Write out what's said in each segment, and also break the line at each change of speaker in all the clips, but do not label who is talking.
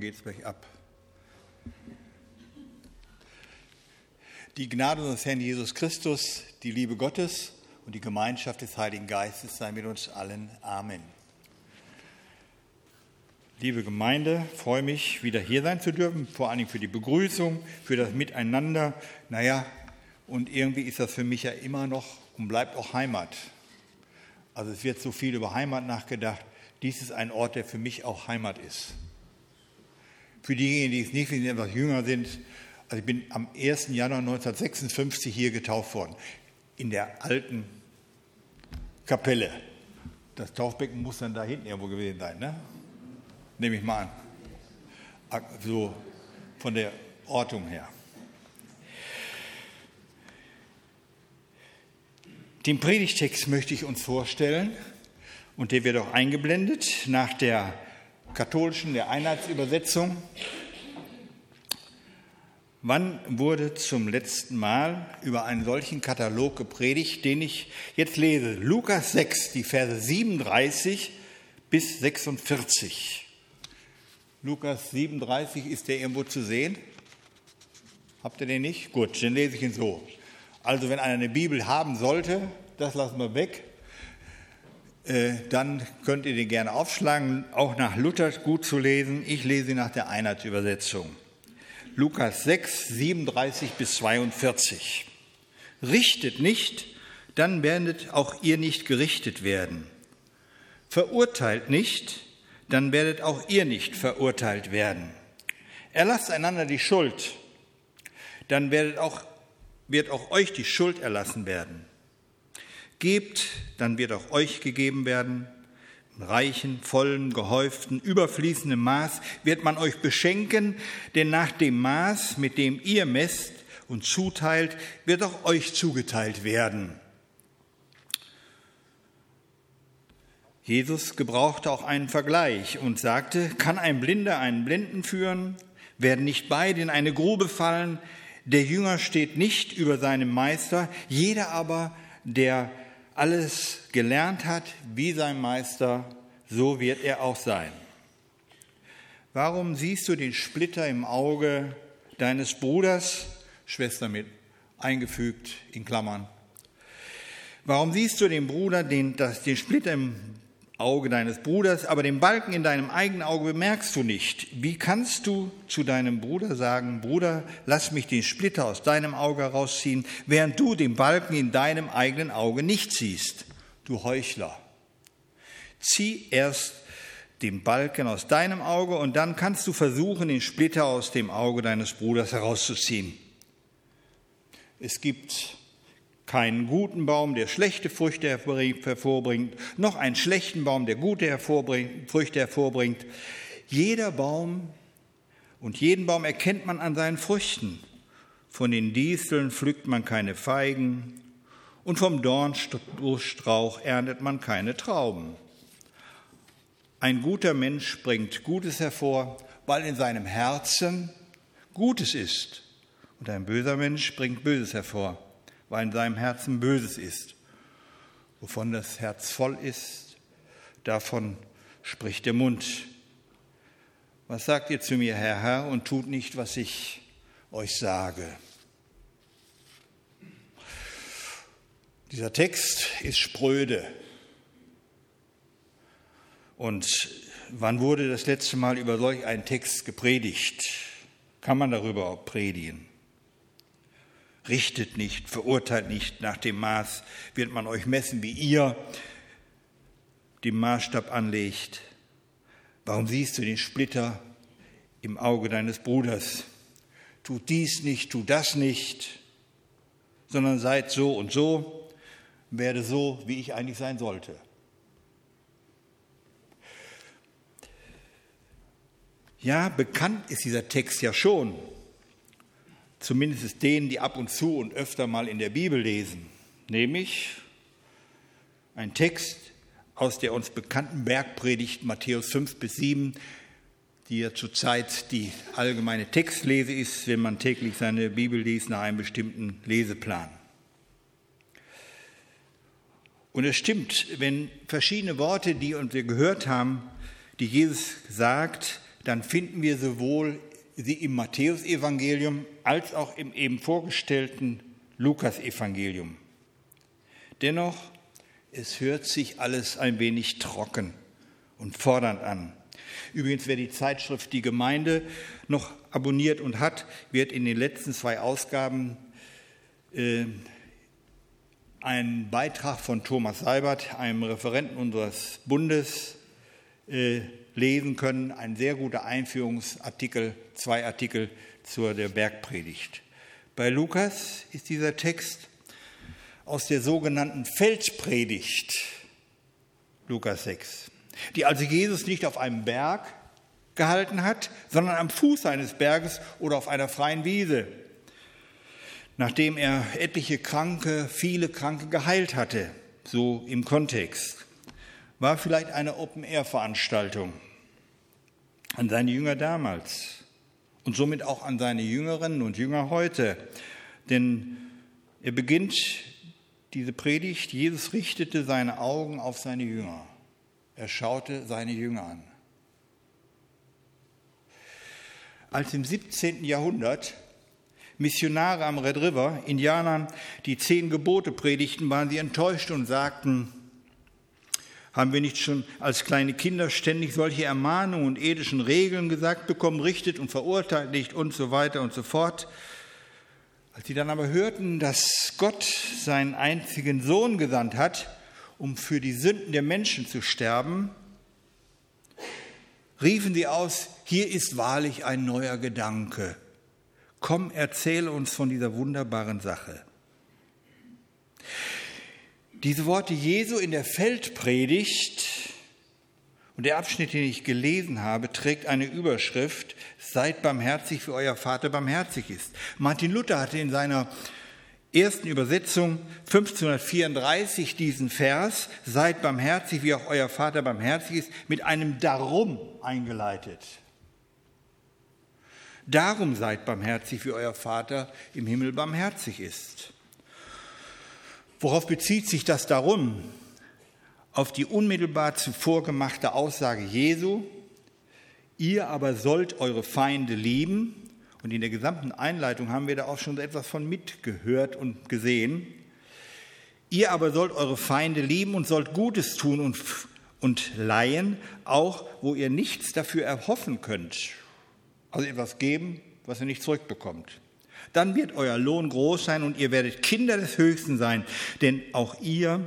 Geht es gleich ab. Die Gnade unseres Herrn Jesus Christus, die Liebe Gottes und die Gemeinschaft des Heiligen Geistes sei mit uns allen. Amen. Liebe Gemeinde, freue mich, wieder hier sein zu dürfen, vor allen Dingen für die Begrüßung, für das Miteinander. Naja, und irgendwie ist das für mich ja immer noch und bleibt auch Heimat. Also es wird so viel über Heimat nachgedacht. Dies ist ein Ort, der für mich auch Heimat ist. Für diejenigen, die es nicht wissen, die etwas jünger sind, also ich bin am 1. Januar 1956 hier getauft worden, in der alten Kapelle. Das Taufbecken muss dann da hinten irgendwo gewesen sein, ne? Nehme ich mal an. So von der Ortung her. Den Predigtext möchte ich uns vorstellen und der wird auch eingeblendet nach der katholischen, der Einheitsübersetzung. Wann wurde zum letzten Mal über einen solchen Katalog gepredigt, den ich jetzt lese? Lukas 6, die Verse 37 bis 46. Lukas 37, ist der irgendwo zu sehen? Habt ihr den nicht? Gut, dann lese ich ihn so. Also wenn einer eine Bibel haben sollte, das lassen wir weg, dann könnt ihr den gerne aufschlagen, auch nach Luther gut zu lesen. Ich lese nach der Einheitsübersetzung. Lukas 6, 37 bis 42. Richtet nicht, dann werdet auch ihr nicht gerichtet werden. Verurteilt nicht, dann werdet auch ihr nicht verurteilt werden. Erlasst einander die Schuld, dann werdet auch, wird auch euch die Schuld erlassen werden. Gebt, dann wird auch euch gegeben werden. Im reichen, vollen, gehäuften, überfließenden Maß wird man euch beschenken, denn nach dem Maß, mit dem ihr messt und zuteilt, wird auch euch zugeteilt werden. Jesus gebrauchte auch einen Vergleich und sagte, kann ein Blinder einen Blinden führen? Werden nicht beide in eine Grube fallen? Der Jünger steht nicht über seinem Meister, jeder aber, der alles gelernt hat wie sein Meister, so wird er auch sein. Warum siehst du den Splitter im Auge deines Bruders, Schwester mit eingefügt in Klammern? Warum siehst du den Bruder, den, das, den Splitter im Auge deines Bruders, aber den Balken in deinem eigenen Auge bemerkst du nicht. Wie kannst du zu deinem Bruder sagen, Bruder, lass mich den Splitter aus deinem Auge herausziehen, während du den Balken in deinem eigenen Auge nicht siehst? Du Heuchler. Zieh erst den Balken aus deinem Auge und dann kannst du versuchen, den Splitter aus dem Auge deines Bruders herauszuziehen. Es gibt keinen guten Baum, der schlechte Früchte hervorbringt, noch einen schlechten Baum, der gute hervorbringt, Früchte hervorbringt. Jeder Baum und jeden Baum erkennt man an seinen Früchten. Von den Disteln pflückt man keine Feigen und vom Dornstrauch erntet man keine Trauben. Ein guter Mensch bringt Gutes hervor, weil in seinem Herzen Gutes ist. Und ein böser Mensch bringt Böses hervor, weil in seinem Herzen Böses ist. Wovon das Herz voll ist, davon spricht der Mund. Was sagt ihr zu mir, Herr, Herr, und tut nicht, was ich euch sage? Dieser Text ist spröde. Und wann wurde das letzte Mal über solch einen Text gepredigt? Kann man darüber predigen? Richtet nicht, verurteilt nicht, nach dem Maß wird man euch messen, wie ihr den Maßstab anlegt. Warum siehst du den Splitter im Auge deines Bruders? Tu dies nicht, tu das nicht, sondern seid so und so, werde so, wie ich eigentlich sein sollte. Ja, bekannt ist dieser Text ja schon zumindest denen, die ab und zu und öfter mal in der Bibel lesen, nämlich ein Text aus der uns bekannten Bergpredigt Matthäus 5 bis 7, die ja zurzeit die allgemeine Textlese ist, wenn man täglich seine Bibel liest nach einem bestimmten Leseplan. Und es stimmt, wenn verschiedene Worte, die wir gehört haben, die Jesus sagt, dann finden wir sowohl sie im Matthäusevangelium als auch im eben vorgestellten Lukasevangelium. Dennoch, es hört sich alles ein wenig trocken und fordernd an. Übrigens, wer die Zeitschrift Die Gemeinde noch abonniert und hat, wird in den letzten zwei Ausgaben äh, einen Beitrag von Thomas Seibert, einem Referenten unseres Bundes, äh, lesen können. Ein sehr guter Einführungsartikel, zwei Artikel zur der Bergpredigt. Bei Lukas ist dieser Text aus der sogenannten Feldpredigt, Lukas 6, die also Jesus nicht auf einem Berg gehalten hat, sondern am Fuß eines Berges oder auf einer freien Wiese, nachdem er etliche Kranke, viele Kranke geheilt hatte, so im Kontext. War vielleicht eine Open-Air-Veranstaltung an seine Jünger damals und somit auch an seine Jüngerinnen und Jünger heute. Denn er beginnt diese Predigt, Jesus richtete seine Augen auf seine Jünger. Er schaute seine Jünger an. Als im 17. Jahrhundert Missionare am Red River Indianern die zehn Gebote predigten, waren sie enttäuscht und sagten, haben wir nicht schon als kleine Kinder ständig solche Ermahnungen und ethischen Regeln gesagt bekommen, richtet und verurteilt nicht und so weiter und so fort? Als sie dann aber hörten, dass Gott seinen einzigen Sohn gesandt hat, um für die Sünden der Menschen zu sterben, riefen sie aus, hier ist wahrlich ein neuer Gedanke. Komm, erzähle uns von dieser wunderbaren Sache. Diese Worte Jesu in der Feldpredigt und der Abschnitt, den ich gelesen habe, trägt eine Überschrift, seid barmherzig, wie euer Vater barmherzig ist. Martin Luther hatte in seiner ersten Übersetzung 1534 diesen Vers, seid barmherzig, wie auch euer Vater barmherzig ist, mit einem Darum eingeleitet. Darum seid barmherzig, wie euer Vater im Himmel barmherzig ist. Worauf bezieht sich das darum? Auf die unmittelbar zuvor gemachte Aussage Jesu, ihr aber sollt eure Feinde lieben. Und in der gesamten Einleitung haben wir da auch schon etwas von mitgehört und gesehen. Ihr aber sollt eure Feinde lieben und sollt Gutes tun und, und leihen, auch wo ihr nichts dafür erhoffen könnt. Also etwas geben, was ihr nicht zurückbekommt. Dann wird euer Lohn groß sein und ihr werdet Kinder des Höchsten sein, denn auch ihr,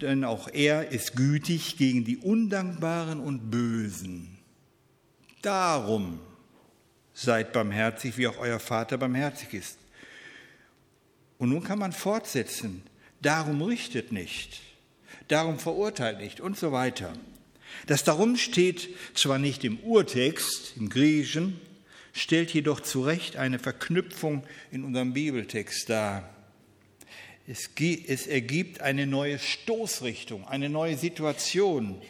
denn auch er ist gütig gegen die Undankbaren und Bösen. Darum seid barmherzig, wie auch euer Vater barmherzig ist. Und nun kann man fortsetzen. Darum richtet nicht, darum verurteilt nicht und so weiter. Das darum steht zwar nicht im Urtext, im Griechischen, stellt jedoch zu Recht eine Verknüpfung in unserem Bibeltext dar. Es, es ergibt eine neue Stoßrichtung, eine neue Situation.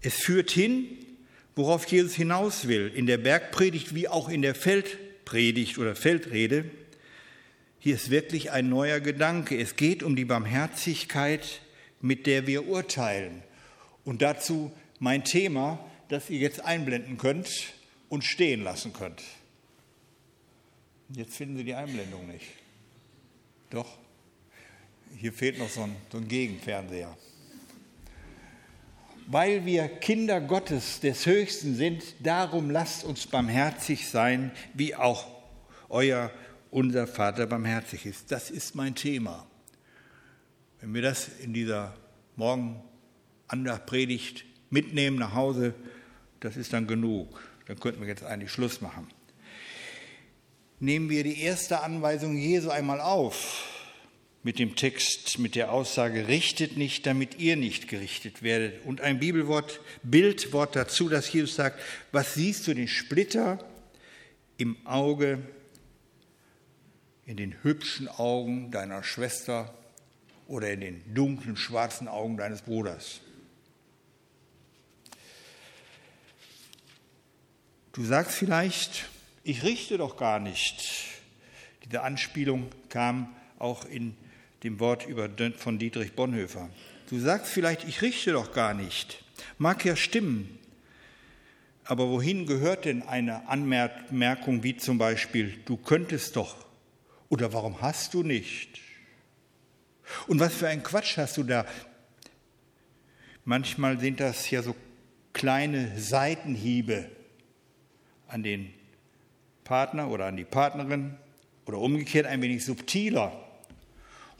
Es führt hin, worauf Jesus hinaus will, in der Bergpredigt wie auch in der Feldpredigt oder Feldrede. Hier ist wirklich ein neuer Gedanke. Es geht um die Barmherzigkeit, mit der wir urteilen. Und dazu mein Thema, das ihr jetzt einblenden könnt und stehen lassen könnt. Jetzt finden Sie die Einblendung nicht. Doch, hier fehlt noch so ein, so ein Gegenfernseher. Weil wir Kinder Gottes des Höchsten sind, darum lasst uns barmherzig sein, wie auch euer, unser Vater barmherzig ist. Das ist mein Thema. Wenn wir das in dieser Morgen Predigt mitnehmen nach Hause, das ist dann genug. Dann könnten wir jetzt eigentlich Schluss machen. Nehmen wir die erste Anweisung Jesu einmal auf mit dem Text, mit der Aussage, richtet nicht, damit ihr nicht gerichtet werdet. Und ein Bibelwort, Bildwort dazu, dass Jesus sagt, was siehst du den Splitter im Auge, in den hübschen Augen deiner Schwester oder in den dunklen, schwarzen Augen deines Bruders? Du sagst vielleicht, ich richte doch gar nicht. Diese Anspielung kam auch in dem Wort von Dietrich Bonhoeffer. Du sagst vielleicht, ich richte doch gar nicht. Mag ja stimmen. Aber wohin gehört denn eine Anmerkung wie zum Beispiel, du könntest doch oder warum hast du nicht? Und was für ein Quatsch hast du da? Manchmal sind das ja so kleine Seitenhiebe an den Partner oder an die Partnerin oder umgekehrt ein wenig subtiler.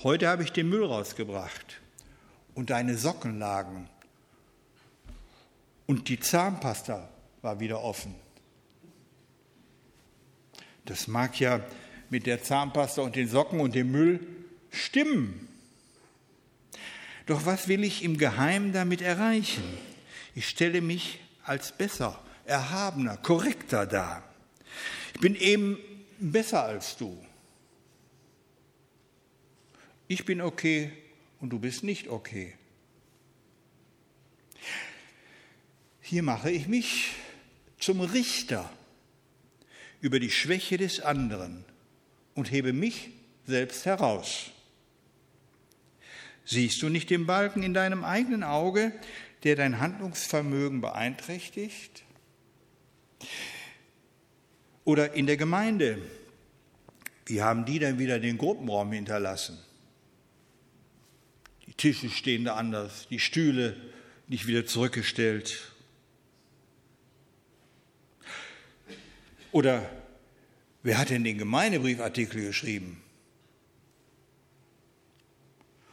Heute habe ich den Müll rausgebracht und deine Socken lagen und die Zahnpasta war wieder offen. Das mag ja mit der Zahnpasta und den Socken und dem Müll stimmen. Doch was will ich im Geheimen damit erreichen? Ich stelle mich als besser, erhabener, korrekter dar. Ich bin eben besser als du. Ich bin okay und du bist nicht okay. Hier mache ich mich zum Richter über die Schwäche des anderen und hebe mich selbst heraus. Siehst du nicht den Balken in deinem eigenen Auge, der dein Handlungsvermögen beeinträchtigt? Oder in der Gemeinde, wie haben die dann wieder den Gruppenraum hinterlassen? Die Tische stehen da anders, die Stühle nicht wieder zurückgestellt. Oder wer hat denn den Gemeindebriefartikel geschrieben?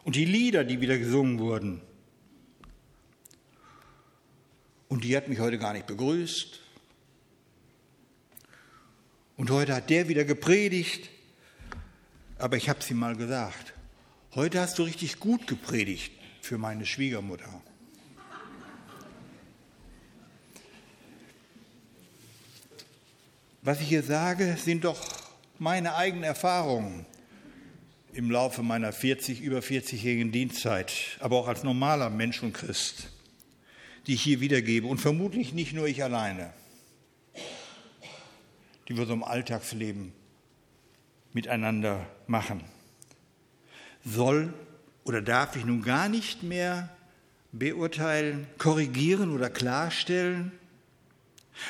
Und die Lieder, die wieder gesungen wurden. Und die hat mich heute gar nicht begrüßt. Und heute hat der wieder gepredigt. Aber ich habe sie mal gesagt. Heute hast du richtig gut gepredigt für meine Schwiegermutter. Was ich hier sage, sind doch meine eigenen Erfahrungen im Laufe meiner 40, über 40-jährigen Dienstzeit, aber auch als normaler Mensch und Christ, die ich hier wiedergebe und vermutlich nicht nur ich alleine, die wir so im Alltagsleben miteinander machen. Soll oder darf ich nun gar nicht mehr beurteilen, korrigieren oder klarstellen?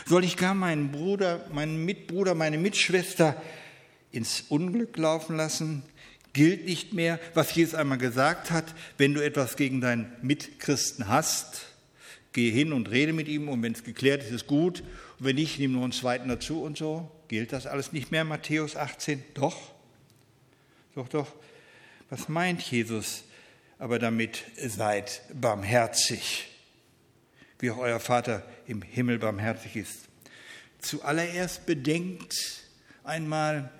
Soll ich gar meinen Bruder, meinen Mitbruder, meine Mitschwester ins Unglück laufen lassen, gilt nicht mehr, was Jesus einmal gesagt hat, wenn du etwas gegen deinen Mitchristen hast, gehe hin und rede mit ihm und wenn es geklärt ist, ist gut und wenn nicht, nimm nur einen zweiten dazu und so. Gilt das alles nicht mehr, Matthäus 18? Doch, doch, doch. Was meint Jesus aber damit, seid barmherzig, wie auch euer Vater im Himmel barmherzig ist? Zuallererst bedenkt einmal,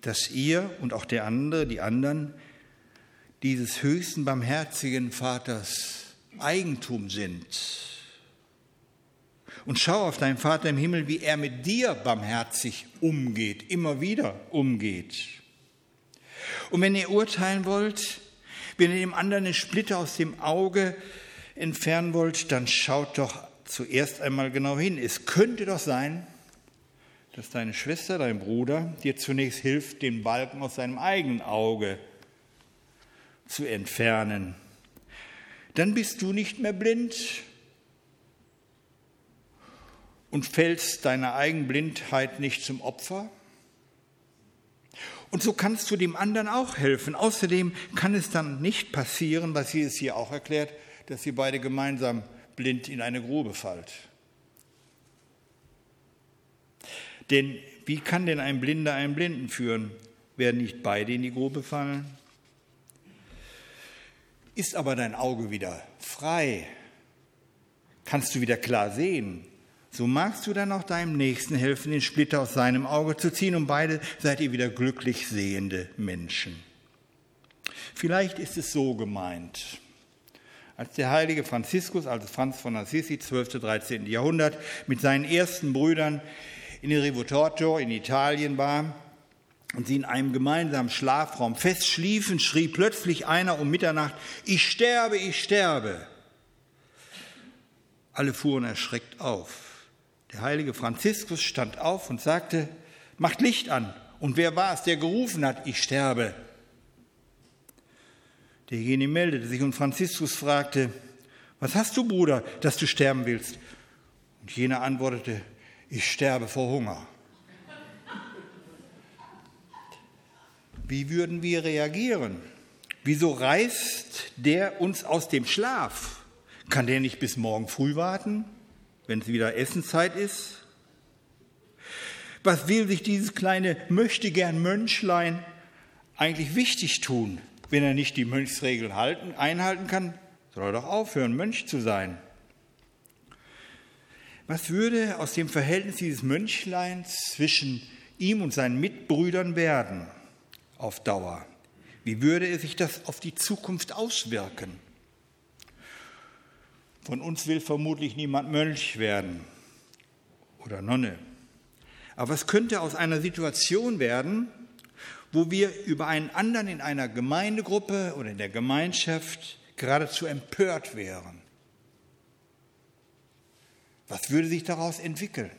dass ihr und auch der andere, die anderen, dieses höchsten barmherzigen Vaters Eigentum sind. Und schau auf deinen Vater im Himmel, wie er mit dir barmherzig umgeht, immer wieder umgeht. Und wenn ihr urteilen wollt, wenn ihr dem anderen eine Splitter aus dem Auge entfernen wollt, dann schaut doch zuerst einmal genau hin. Es könnte doch sein, dass deine Schwester, dein Bruder dir zunächst hilft, den Balken aus seinem eigenen Auge zu entfernen. Dann bist du nicht mehr blind und fällst deiner eigenen Blindheit nicht zum Opfer. Und so kannst du dem anderen auch helfen. Außerdem kann es dann nicht passieren, was sie es hier auch erklärt, dass ihr beide gemeinsam blind in eine Grube fallt. Denn wie kann denn ein Blinder einen Blinden führen? Werden nicht beide in die Grube fallen? Ist aber dein Auge wieder frei, kannst du wieder klar sehen, so magst du dann auch deinem Nächsten helfen, den Splitter aus seinem Auge zu ziehen und beide seid ihr wieder glücklich sehende Menschen. Vielleicht ist es so gemeint. Als der heilige Franziskus, also Franz von Assisi, 12. 13. Jahrhundert, mit seinen ersten Brüdern in Rivotorto in Italien war und sie in einem gemeinsamen Schlafraum fest schliefen, schrie plötzlich einer um Mitternacht, ich sterbe, ich sterbe. Alle fuhren erschreckt auf. Der heilige Franziskus stand auf und sagte, macht Licht an. Und wer war es, der gerufen hat, ich sterbe? Derjenige meldete sich und Franziskus fragte, was hast du, Bruder, dass du sterben willst? Und jener antwortete, ich sterbe vor Hunger. Wie würden wir reagieren? Wieso reißt der uns aus dem Schlaf? Kann der nicht bis morgen früh warten, wenn es wieder Essenszeit ist? Was will sich dieses kleine möchtegern Mönchlein eigentlich wichtig tun, wenn er nicht die Mönchsregeln halten, einhalten kann? Soll er doch aufhören, Mönch zu sein. Was würde aus dem Verhältnis dieses Mönchleins zwischen ihm und seinen Mitbrüdern werden auf Dauer? Wie würde sich das auf die Zukunft auswirken? Von uns will vermutlich niemand Mönch werden oder Nonne. Aber es könnte aus einer Situation werden, wo wir über einen anderen in einer Gemeindegruppe oder in der Gemeinschaft geradezu empört wären. Was würde sich daraus entwickeln?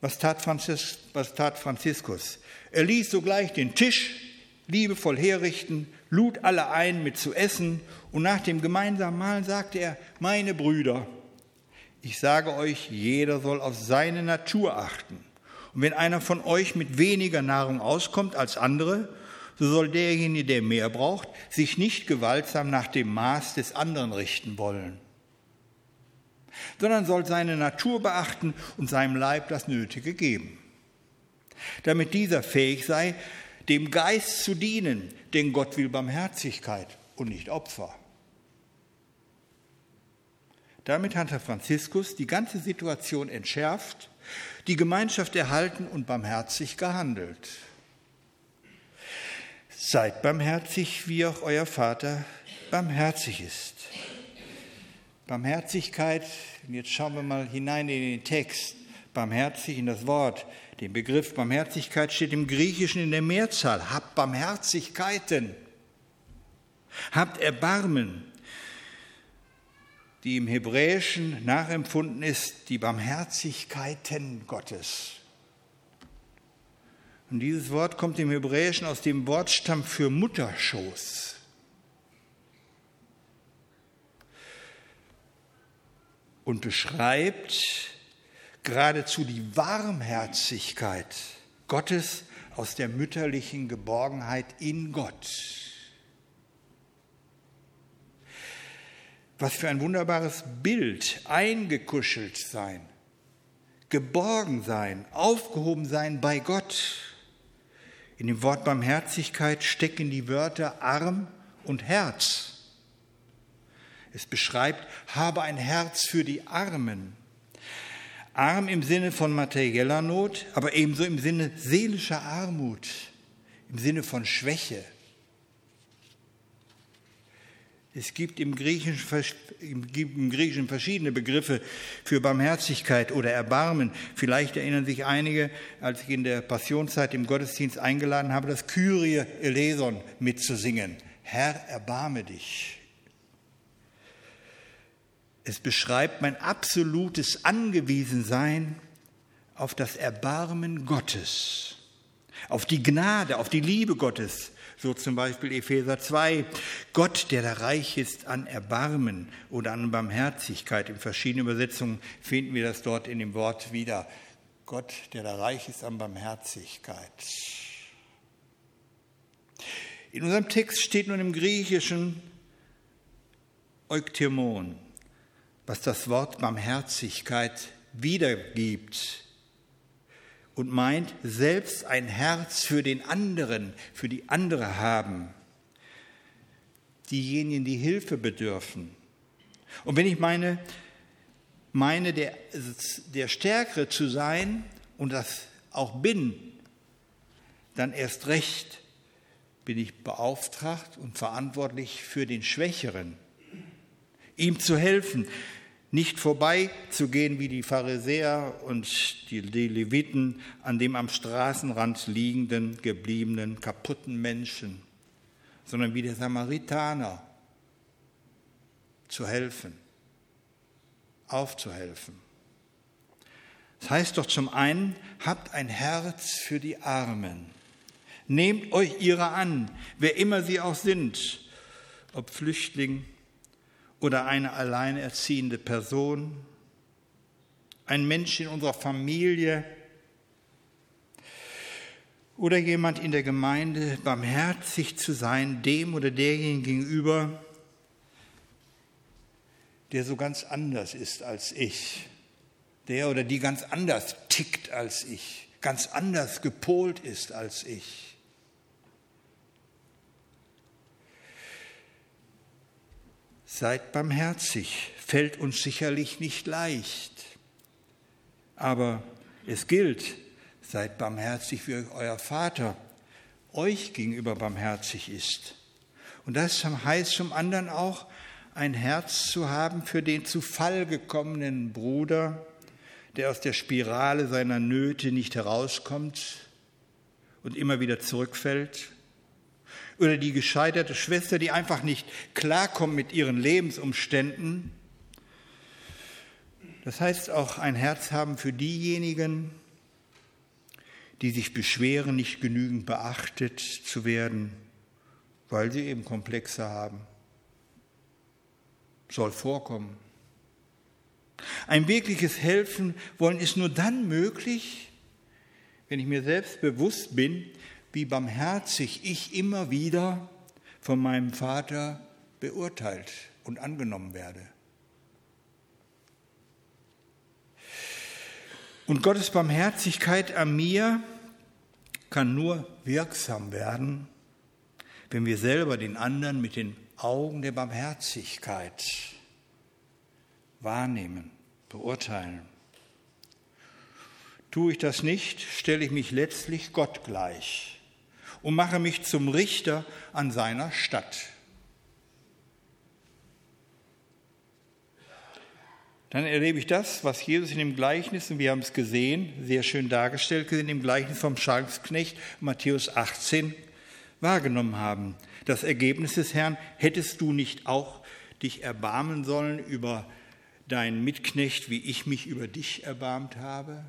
Was tat, Franzis, was tat Franziskus? Er ließ sogleich den Tisch liebevoll herrichten, lud alle ein, mit zu essen, und nach dem gemeinsamen Mahlen sagte er, meine Brüder, ich sage euch, jeder soll auf seine Natur achten. Und wenn einer von euch mit weniger Nahrung auskommt als andere, so soll derjenige, der mehr braucht, sich nicht gewaltsam nach dem Maß des anderen richten wollen, sondern soll seine Natur beachten und seinem Leib das Nötige geben, damit dieser fähig sei, dem Geist zu dienen, denn Gott will Barmherzigkeit und nicht Opfer. Damit hat Herr Franziskus die ganze Situation entschärft, die Gemeinschaft erhalten und barmherzig gehandelt. Seid barmherzig, wie auch euer Vater barmherzig ist. Barmherzigkeit, jetzt schauen wir mal hinein in den Text, barmherzig in das Wort. Der Begriff Barmherzigkeit steht im Griechischen in der Mehrzahl. Habt Barmherzigkeiten. Habt Erbarmen die im Hebräischen nachempfunden ist, die Barmherzigkeiten Gottes. Und dieses Wort kommt im Hebräischen aus dem Wortstamm für Mutterschoß. Und beschreibt geradezu die Warmherzigkeit Gottes aus der mütterlichen Geborgenheit in Gott. Was für ein wunderbares Bild, eingekuschelt sein, geborgen sein, aufgehoben sein bei Gott. In dem Wort Barmherzigkeit stecken die Wörter Arm und Herz. Es beschreibt, habe ein Herz für die Armen. Arm im Sinne von materieller Not, aber ebenso im Sinne seelischer Armut, im Sinne von Schwäche, es gibt im Griechischen, verschiedene Begriffe für Barmherzigkeit oder Erbarmen. Vielleicht erinnern sich einige, als ich in der Passionszeit im Gottesdienst eingeladen habe, das Kyrie eleison mitzusingen. Herr, erbarme dich. Es beschreibt mein absolutes Angewiesensein auf das Erbarmen Gottes, auf die Gnade, auf die Liebe Gottes, so zum Beispiel Epheser 2. Gott, der da reich ist an Erbarmen oder an Barmherzigkeit. In verschiedenen Übersetzungen finden wir das dort in dem Wort wieder. Gott, der da reich ist an Barmherzigkeit. In unserem Text steht nun im Griechischen Euktemon, was das Wort Barmherzigkeit wiedergibt und meint, selbst ein Herz für den anderen, für die andere haben. Diejenigen, die Hilfe bedürfen. Und wenn ich meine, meine der, der Stärkere zu sein und das auch bin, dann erst recht bin ich beauftragt und verantwortlich für den Schwächeren, ihm zu helfen, nicht vorbeizugehen wie die Pharisäer und die Leviten an dem am Straßenrand liegenden, gebliebenen, kaputten Menschen, sondern wie der Samaritaner zu helfen, aufzuhelfen. Das heißt doch zum einen, habt ein Herz für die Armen. Nehmt euch ihrer an, wer immer sie auch sind, ob Flüchtling oder eine alleinerziehende Person, ein Mensch in unserer Familie oder jemand in der Gemeinde, barmherzig zu sein, dem oder derjenigen gegenüber, der so ganz anders ist als ich, der oder die ganz anders tickt als ich, ganz anders gepolt ist als ich. Seid barmherzig, fällt uns sicherlich nicht leicht, aber es gilt, seid barmherzig, wie euer Vater euch gegenüber barmherzig ist. Und das heißt zum anderen auch, ein Herz zu haben für den zu Fall gekommenen Bruder, der aus der Spirale seiner Nöte nicht herauskommt und immer wieder zurückfällt. Oder die gescheiterte Schwester, die einfach nicht klarkommt mit ihren Lebensumständen. Das heißt auch ein Herz haben für diejenigen, die sich beschweren, nicht genügend beachtet zu werden, weil sie eben Komplexe haben soll vorkommen. Ein wirkliches Helfen wollen ist nur dann möglich, wenn ich mir selbst bewusst bin, wie barmherzig ich immer wieder von meinem Vater beurteilt und angenommen werde. Und Gottes Barmherzigkeit an mir kann nur wirksam werden, wenn wir selber den anderen mit den Augen der Barmherzigkeit wahrnehmen, beurteilen. Tue ich das nicht, stelle ich mich letztlich Gott gleich und mache mich zum Richter an seiner Stadt. Dann erlebe ich das, was Jesus in dem Gleichnis, und wir haben es gesehen, sehr schön dargestellt, in dem Gleichnis vom Schalksknecht, Matthäus 18, wahrgenommen haben. Das Ergebnis des Herrn, hättest du nicht auch dich erbarmen sollen über deinen Mitknecht, wie ich mich über dich erbarmt habe?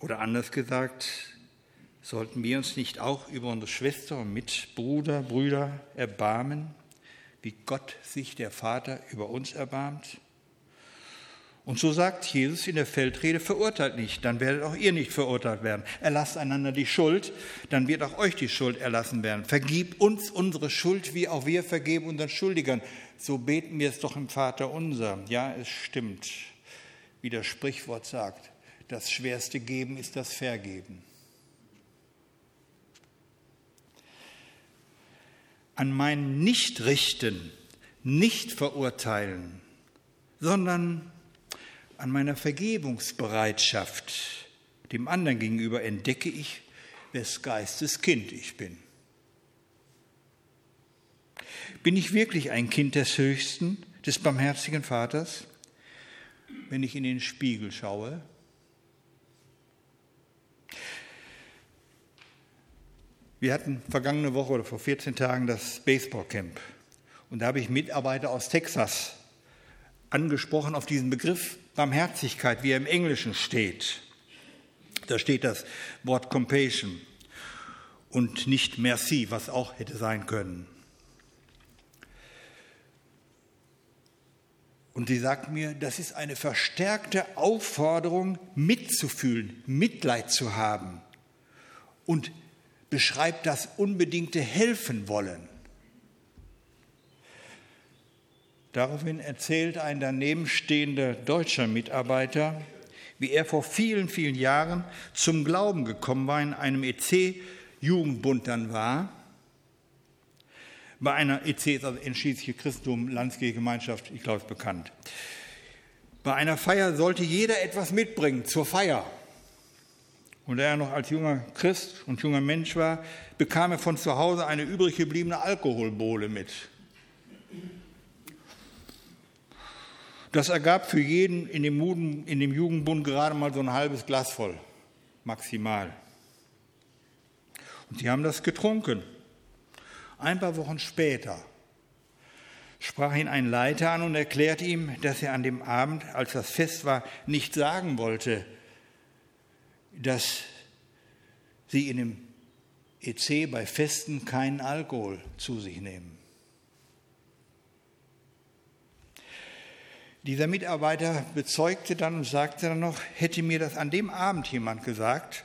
Oder anders gesagt, sollten wir uns nicht auch über unsere Schwester und Mitbruder, Brüder erbarmen, wie Gott sich der Vater über uns erbarmt? Und so sagt Jesus in der Feldrede, verurteilt nicht, dann werdet auch ihr nicht verurteilt werden. Erlasst einander die Schuld, dann wird auch euch die Schuld erlassen werden. Vergib uns unsere Schuld, wie auch wir vergeben unseren Schuldigern. So beten wir es doch im Vater unser. Ja, es stimmt, wie das Sprichwort sagt. Das schwerste Geben ist das Vergeben. An mein Nichtrichten, nicht verurteilen, sondern an meiner Vergebungsbereitschaft dem anderen gegenüber entdecke ich, wes Geistes Kind ich bin. Bin ich wirklich ein Kind des Höchsten, des barmherzigen Vaters, wenn ich in den Spiegel schaue? Wir hatten vergangene Woche oder vor 14 Tagen das Baseballcamp. Und da habe ich Mitarbeiter aus Texas angesprochen auf diesen Begriff Barmherzigkeit, wie er im Englischen steht. Da steht das Wort Compassion und nicht Merci, was auch hätte sein können. Und sie sagt mir, das ist eine verstärkte Aufforderung, mitzufühlen, Mitleid zu haben und beschreibt das unbedingte Helfen wollen. Daraufhin erzählt ein danebenstehender deutscher Mitarbeiter, wie er vor vielen, vielen Jahren zum Glauben gekommen war, in einem EC-Jugendbund dann war. Bei einer EC, also entschließliche Christentum, Landesgemeinschaft, ich glaube, ist bekannt. Bei einer Feier sollte jeder etwas mitbringen zur Feier. Und da er noch als junger Christ und junger Mensch war, bekam er von zu Hause eine übrig gebliebene Alkoholbowle mit. Das ergab für jeden in dem, in dem Jugendbund gerade mal so ein halbes Glas voll, maximal. Und die haben das getrunken. Ein paar Wochen später sprach ihn ein Leiter an und erklärte ihm, dass er an dem Abend, als das Fest war, nicht sagen wollte, dass sie in dem EC bei Festen keinen Alkohol zu sich nehmen. Dieser Mitarbeiter bezeugte dann und sagte dann noch, hätte mir das an dem Abend jemand gesagt,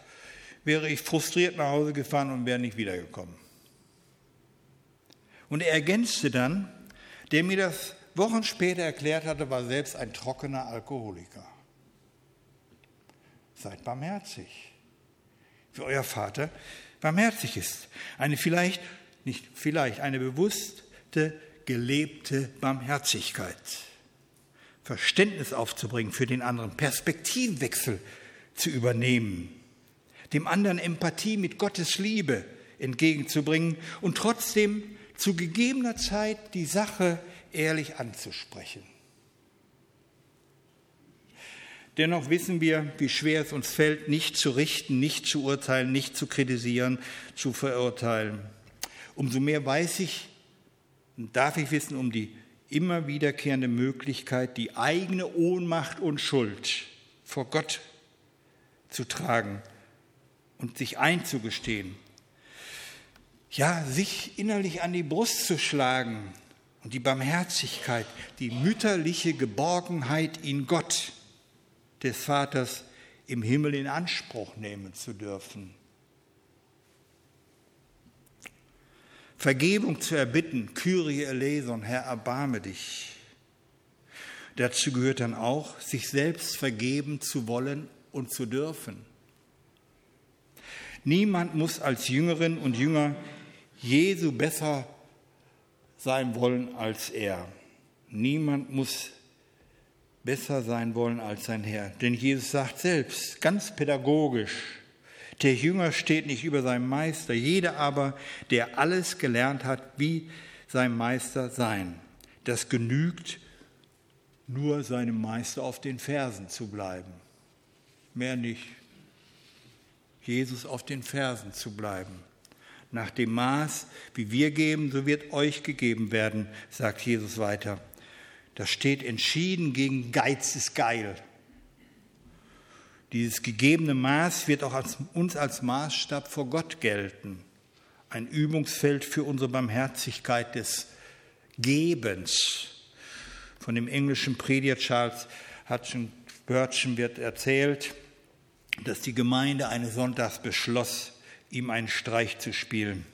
wäre ich frustriert nach Hause gefahren und wäre nicht wiedergekommen. Und er ergänzte dann, der mir das Wochen später erklärt hatte, war selbst ein trockener Alkoholiker. Seid barmherzig, wie euer Vater barmherzig ist. Eine vielleicht, nicht vielleicht, eine bewusste, gelebte Barmherzigkeit. Verständnis aufzubringen für den anderen, Perspektivwechsel zu übernehmen, dem anderen Empathie mit Gottes Liebe entgegenzubringen und trotzdem zu gegebener Zeit die Sache ehrlich anzusprechen. Dennoch wissen wir, wie schwer es uns fällt, nicht zu richten, nicht zu urteilen, nicht zu kritisieren, zu verurteilen. Umso mehr weiß ich und darf ich wissen um die immer wiederkehrende Möglichkeit, die eigene Ohnmacht und Schuld vor Gott zu tragen und sich einzugestehen. Ja, sich innerlich an die Brust zu schlagen und die Barmherzigkeit, die mütterliche Geborgenheit in Gott des Vaters im Himmel in Anspruch nehmen zu dürfen. Vergebung zu erbitten, Kyrie eleison, Herr, erbarme dich. Dazu gehört dann auch, sich selbst vergeben zu wollen und zu dürfen. Niemand muss als Jüngerin und Jünger Jesu besser sein wollen als er. Niemand muss besser sein wollen als sein Herr. Denn Jesus sagt selbst, ganz pädagogisch, der Jünger steht nicht über seinem Meister, jeder aber, der alles gelernt hat, wie sein Meister sein. Das genügt, nur seinem Meister auf den Fersen zu bleiben. Mehr nicht. Jesus auf den Fersen zu bleiben. Nach dem Maß, wie wir geben, so wird euch gegeben werden, sagt Jesus weiter. Das steht entschieden gegen Geiz ist geil. Dieses gegebene Maß wird auch als, uns als Maßstab vor Gott gelten. Ein Übungsfeld für unsere Barmherzigkeit des Gebens. Von dem englischen Prediger Charles Spurgeon wird erzählt, dass die Gemeinde eines Sonntags beschloss, ihm einen Streich zu spielen.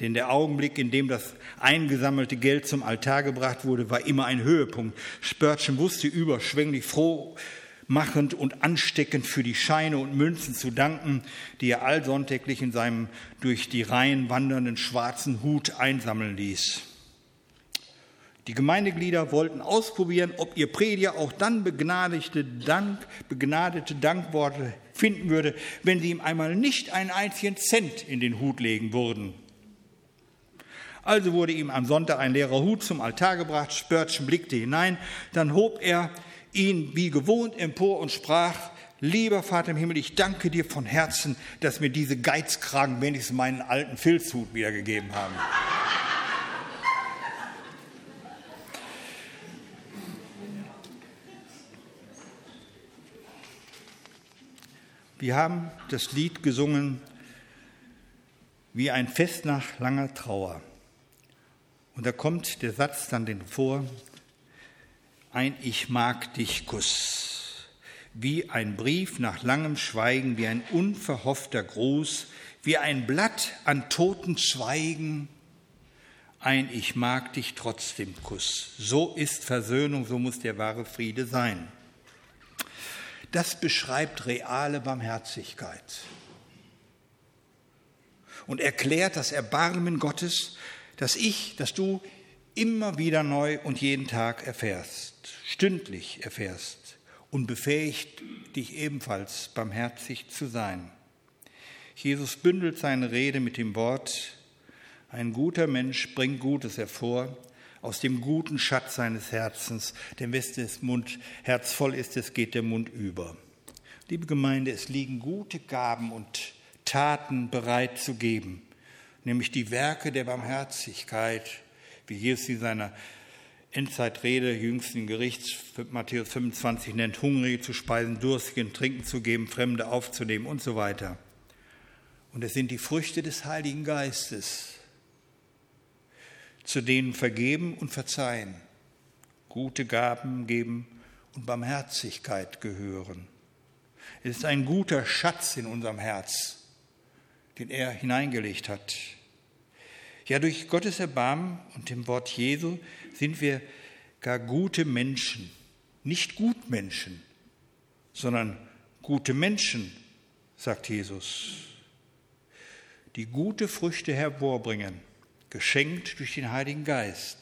Denn der Augenblick, in dem das eingesammelte Geld zum Altar gebracht wurde, war immer ein Höhepunkt. Spurgeon wusste überschwänglich froh machend und ansteckend für die Scheine und Münzen zu danken, die er allsonntäglich in seinem durch die Reihen wandernden schwarzen Hut einsammeln ließ. Die Gemeindeglieder wollten ausprobieren, ob ihr Prediger auch dann begnadete, Dank, begnadete Dankworte finden würde, wenn sie ihm einmal nicht einen einzigen Cent in den Hut legen würden. Also wurde ihm am Sonntag ein leerer Hut zum Altar gebracht, Spörtchen blickte hinein, dann hob er ihn wie gewohnt empor und sprach, lieber Vater im Himmel, ich danke dir von Herzen, dass mir diese Geizkragen wenigstens meinen alten Filzhut wiedergegeben haben. Wir haben das Lied gesungen wie ein Fest nach langer Trauer. Und da kommt der Satz dann den vor, ein Ich mag dich Kuss, wie ein Brief nach langem Schweigen, wie ein unverhoffter Gruß, wie ein Blatt an toten Schweigen, ein Ich mag dich trotzdem Kuss. So ist Versöhnung, so muss der wahre Friede sein. Das beschreibt reale Barmherzigkeit und erklärt das Erbarmen Gottes, das ich, das du immer wieder neu und jeden Tag erfährst, stündlich erfährst und befähigt dich ebenfalls barmherzig zu sein. Jesus bündelt seine Rede mit dem Wort, ein guter Mensch bringt Gutes hervor aus dem guten Schatz seines Herzens, denn wenn das Mund Herz voll ist, es geht der Mund über. Liebe Gemeinde, es liegen gute Gaben und Taten bereit zu geben, nämlich die Werke der Barmherzigkeit, wie Jesus in seiner Endzeitrede jüngsten Gerichts, Matthäus 25 nennt, Hungrige zu speisen, Durstigen Trinken zu geben, Fremde aufzunehmen und so weiter. Und es sind die Früchte des Heiligen Geistes, zu denen Vergeben und Verzeihen, gute Gaben geben und Barmherzigkeit gehören. Es ist ein guter Schatz in unserem Herz, den er hineingelegt hat. Ja, durch Gottes Erbarmen und dem Wort Jesu sind wir gar gute Menschen, nicht Gutmenschen, sondern gute Menschen, sagt Jesus, die gute Früchte hervorbringen, geschenkt durch den Heiligen Geist.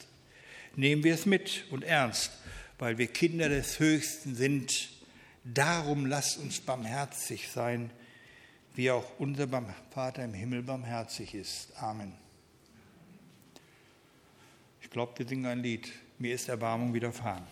Nehmen wir es mit und ernst, weil wir Kinder des Höchsten sind. Darum lasst uns barmherzig sein, wie auch unser Vater im Himmel barmherzig ist. Amen. Ich glaube, wir singen ein Lied. Mir ist Erbarmung widerfahren.